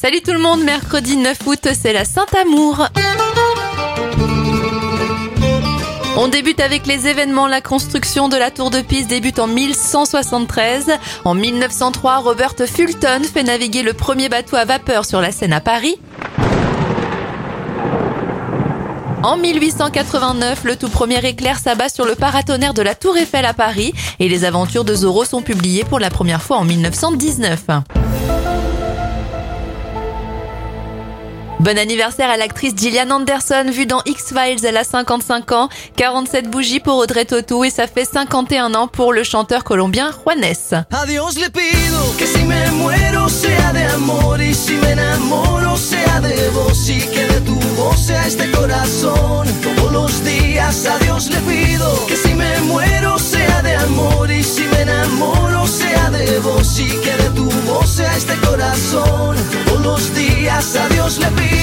Salut tout le monde, mercredi 9 août, c'est la Saint-Amour. On débute avec les événements. La construction de la tour de Pise débute en 1173. En 1903, Robert Fulton fait naviguer le premier bateau à vapeur sur la Seine à Paris. En 1889, le tout premier éclair s'abat sur le paratonnerre de la Tour Eiffel à Paris et les aventures de Zorro sont publiées pour la première fois en 1919. Bon anniversaire à l'actrice Gillian Anderson, vue dans X-Files, elle a 55 ans, 47 bougies pour Audrey Tautou et ça fait 51 ans pour le chanteur colombien Juanes. Adios le pido que si me muero sea de amor y si me enamoro sea de vos y que de tu voz sea este corazón todos los días. Adiós le pido que si me muero sea de amor y si me enamoro sea de vos y que de tu voz sea este corazón todos los días. Adiós le pido